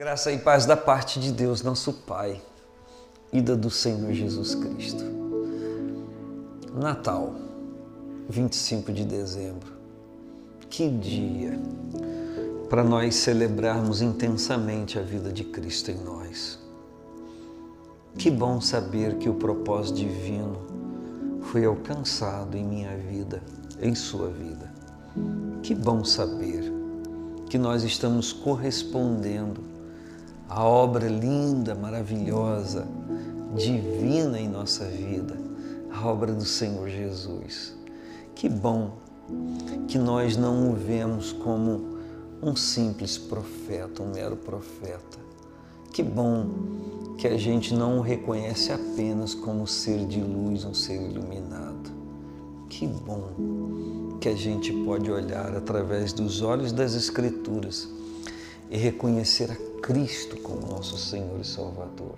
Graça e paz da parte de Deus, nosso Pai, e da do Senhor Jesus Cristo. Natal, 25 de dezembro. Que dia para nós celebrarmos intensamente a vida de Cristo em nós. Que bom saber que o propósito divino foi alcançado em minha vida, em sua vida. Que bom saber que nós estamos correspondendo à obra linda, maravilhosa, divina em nossa vida, a obra do Senhor Jesus. Que bom que nós não o vemos como um simples profeta, um mero profeta. Que bom que a gente não o reconhece apenas como ser de luz, um ser iluminado. Que bom que a gente pode olhar através dos olhos das Escrituras e reconhecer a Cristo como nosso Senhor e Salvador.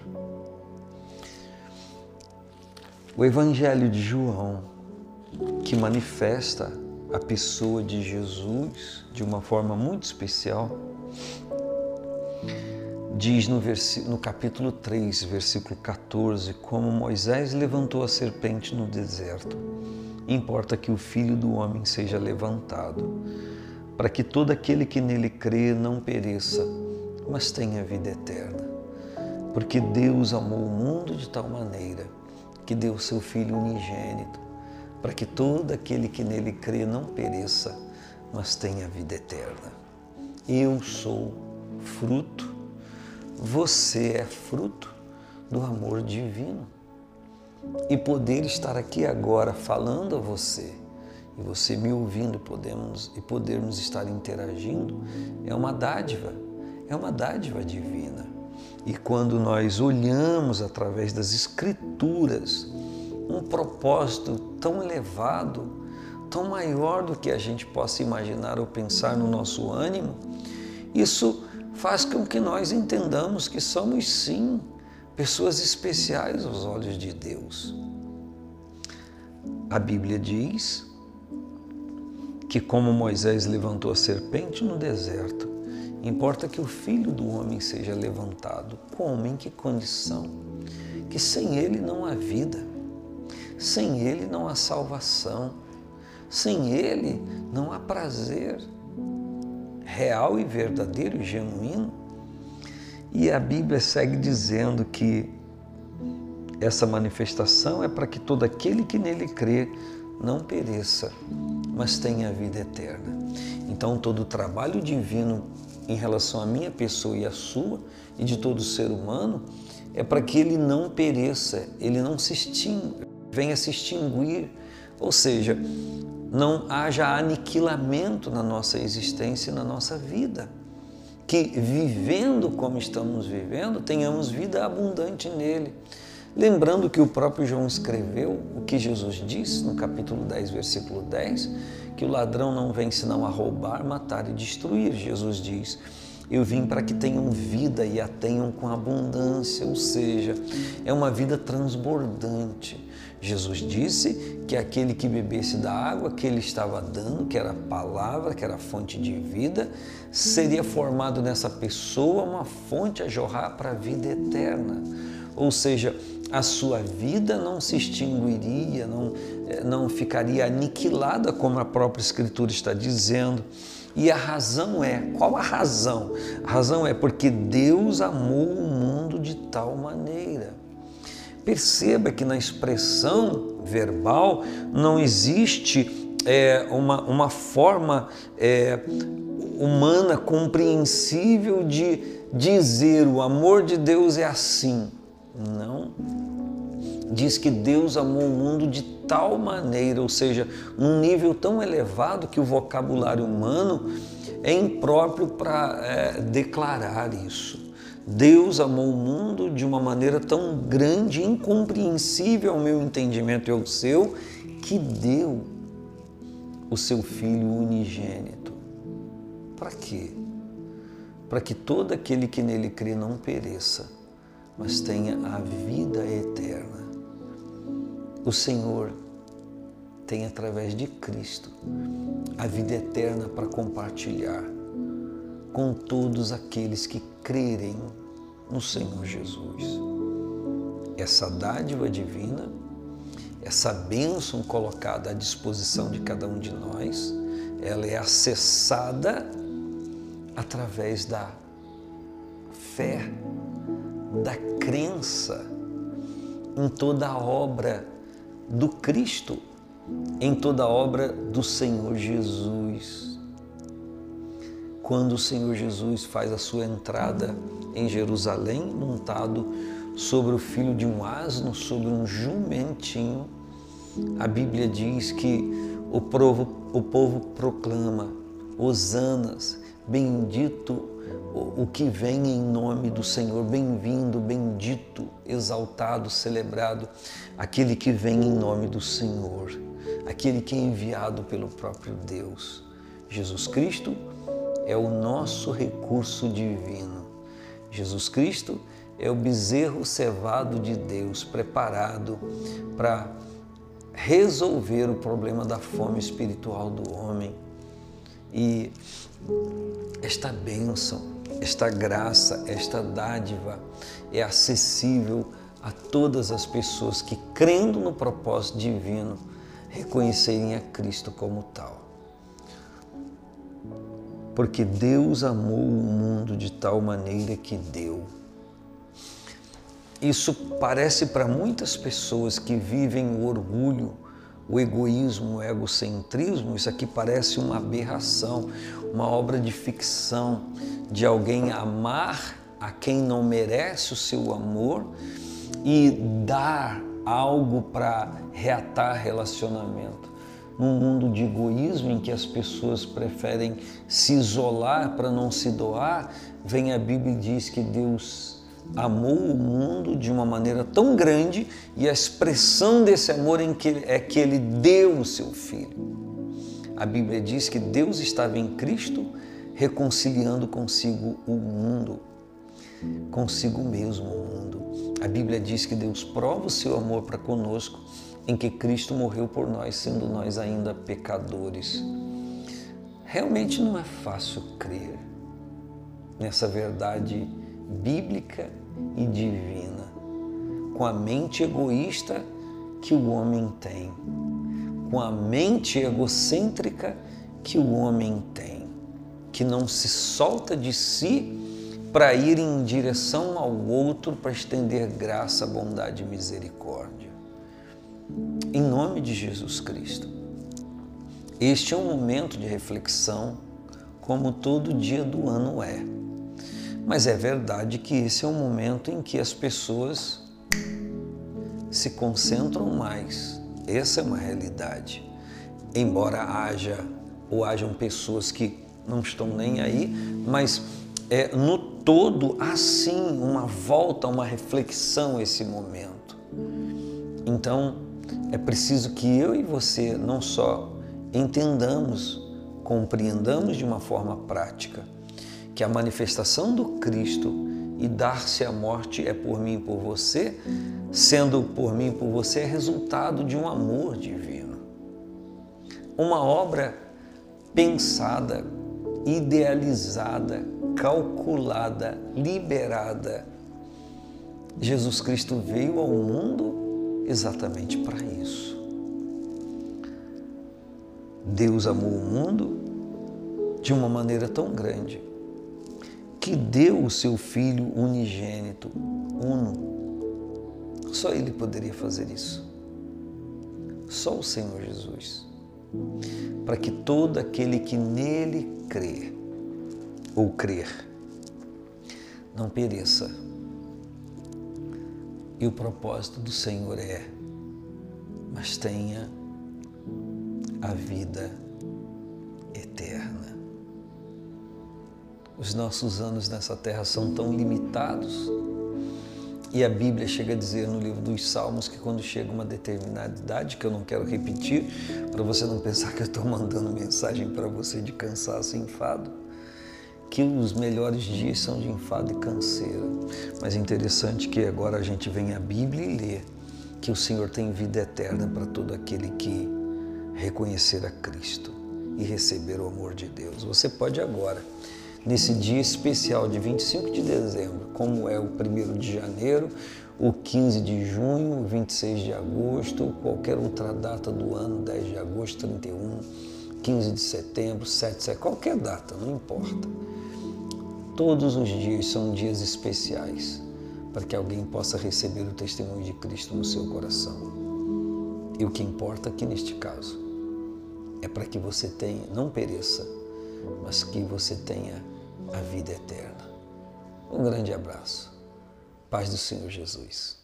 O Evangelho de João, que manifesta a pessoa de Jesus de uma forma muito especial, diz no, no capítulo 3, versículo 14, como Moisés levantou a serpente no deserto, importa que o Filho do Homem seja levantado, para que todo aquele que nele crê não pereça, mas tenha vida eterna. Porque Deus amou o mundo de tal maneira que deu seu Filho unigênito, para que todo aquele que nele crê não pereça, mas tenha vida eterna. Eu sou fruto, você é fruto do amor divino. E poder estar aqui agora falando a você e você me ouvindo podemos, e podermos estar interagindo é uma dádiva, é uma dádiva divina. E quando nós olhamos através das Escrituras, um propósito tão elevado, tão maior do que a gente possa imaginar ou pensar no nosso ânimo, isso faz com que nós entendamos que somos sim pessoas especiais aos olhos de Deus. A Bíblia diz que, como Moisés levantou a serpente no deserto, importa que o filho do homem seja levantado. Como? Em que condição? Que sem ele não há vida. Sem Ele não há salvação. Sem Ele não há prazer real e verdadeiro e genuíno. E a Bíblia segue dizendo que essa manifestação é para que todo aquele que nele crê não pereça, mas tenha a vida eterna. Então, todo o trabalho divino em relação à minha pessoa e à sua e de todo ser humano é para que ele não pereça, ele não se extinga venha se extinguir, ou seja, não haja aniquilamento na nossa existência e na nossa vida. Que vivendo como estamos vivendo, tenhamos vida abundante nele. Lembrando que o próprio João escreveu o que Jesus disse no capítulo 10, versículo 10, que o ladrão não vem senão a roubar, matar e destruir. Jesus diz: Eu vim para que tenham vida e a tenham com abundância, ou seja, é uma vida transbordante Jesus disse que aquele que bebesse da água que ele estava dando, que era a palavra, que era a fonte de vida, seria formado nessa pessoa uma fonte a jorrar para a vida eterna. Ou seja, a sua vida não se extinguiria, não, eh, não ficaria aniquilada, como a própria Escritura está dizendo. E a razão é: qual a razão? A razão é porque Deus amou o mundo de tal maneira. Perceba que na expressão verbal não existe é, uma, uma forma é, humana compreensível de dizer o amor de Deus é assim. Não. Diz que Deus amou o mundo de tal maneira, ou seja, num nível tão elevado que o vocabulário humano é impróprio para é, declarar isso. Deus amou o mundo de uma maneira tão grande, incompreensível ao meu entendimento e ao seu, que deu o seu Filho unigênito. Para quê? Para que todo aquele que nele crê não pereça, mas tenha a vida eterna. O Senhor tem através de Cristo a vida eterna para compartilhar com todos aqueles que crerem no Senhor Jesus. Essa dádiva divina, essa bênção colocada à disposição de cada um de nós, ela é acessada através da fé, da crença em toda a obra do Cristo, em toda a obra do Senhor Jesus. Quando o Senhor Jesus faz a sua entrada em Jerusalém, montado sobre o filho de um asno, sobre um jumentinho, a Bíblia diz que o povo, o povo proclama: Hosanas, bendito o que vem em nome do Senhor, bem-vindo, bendito, exaltado, celebrado, aquele que vem em nome do Senhor, aquele que é enviado pelo próprio Deus. Jesus Cristo é o nosso recurso divino. Jesus Cristo é o bezerro cevado de Deus, preparado para resolver o problema da fome espiritual do homem. E esta bênção esta graça, esta dádiva é acessível a todas as pessoas que, crendo no propósito divino, reconhecerem a Cristo como tal. Porque Deus amou o mundo de tal maneira que deu. Isso parece para muitas pessoas que vivem o orgulho, o egoísmo, o egocentrismo, isso aqui parece uma aberração, uma obra de ficção, de alguém amar a quem não merece o seu amor e dar algo para reatar relacionamento. Num mundo de egoísmo em que as pessoas preferem se isolar para não se doar, vem a Bíblia e diz que Deus amou o mundo de uma maneira tão grande e a expressão desse amor que é que ele deu o seu filho. A Bíblia diz que Deus estava em Cristo reconciliando consigo o mundo, consigo mesmo o mundo. A Bíblia diz que Deus prova o seu amor para conosco em que Cristo morreu por nós, sendo nós ainda pecadores. Realmente não é fácil crer nessa verdade bíblica e divina, com a mente egoísta que o homem tem, com a mente egocêntrica que o homem tem que não se solta de si para ir em direção ao outro para estender graça, bondade e misericórdia. Em nome de Jesus Cristo. Este é um momento de reflexão, como todo dia do ano é. Mas é verdade que esse é um momento em que as pessoas se concentram mais. Essa é uma realidade. Embora haja ou hajam pessoas que não estão nem aí, mas é, no todo há sim uma volta, uma reflexão esse momento. Então é preciso que eu e você não só entendamos, compreendamos de uma forma prática que a manifestação do Cristo e dar-se a morte é por mim e por você, sendo por mim e por você é resultado de um amor divino. Uma obra pensada, idealizada, calculada, liberada. Jesus Cristo veio ao mundo exatamente para isso. Deus amou o mundo de uma maneira tão grande que deu o seu Filho unigênito, uno. Só Ele poderia fazer isso. Só o Senhor Jesus para que todo aquele que nele crê ou crer não pereça. E o propósito do Senhor é, mas tenha a vida Os nossos anos nessa terra são tão limitados e a Bíblia chega a dizer no livro dos Salmos que quando chega uma determinada idade, que eu não quero repetir, para você não pensar que eu estou mandando mensagem para você de cansaço e enfado, que os melhores dias são de enfado e canseira. Mas é interessante que agora a gente vem à Bíblia e lê que o Senhor tem vida eterna para todo aquele que reconhecer a Cristo e receber o amor de Deus. Você pode agora nesse dia especial de 25 de dezembro, como é o 1 de janeiro, o 15 de junho, o 26 de agosto, qualquer outra data do ano, 10 de agosto, 31, 15 de setembro, 7 de setembro, qualquer data, não importa. Todos os dias são dias especiais para que alguém possa receber o testemunho de Cristo no seu coração. E o que importa aqui neste caso é para que você tenha, não pereça, mas que você tenha a vida eterna. Um grande abraço. Paz do Senhor Jesus.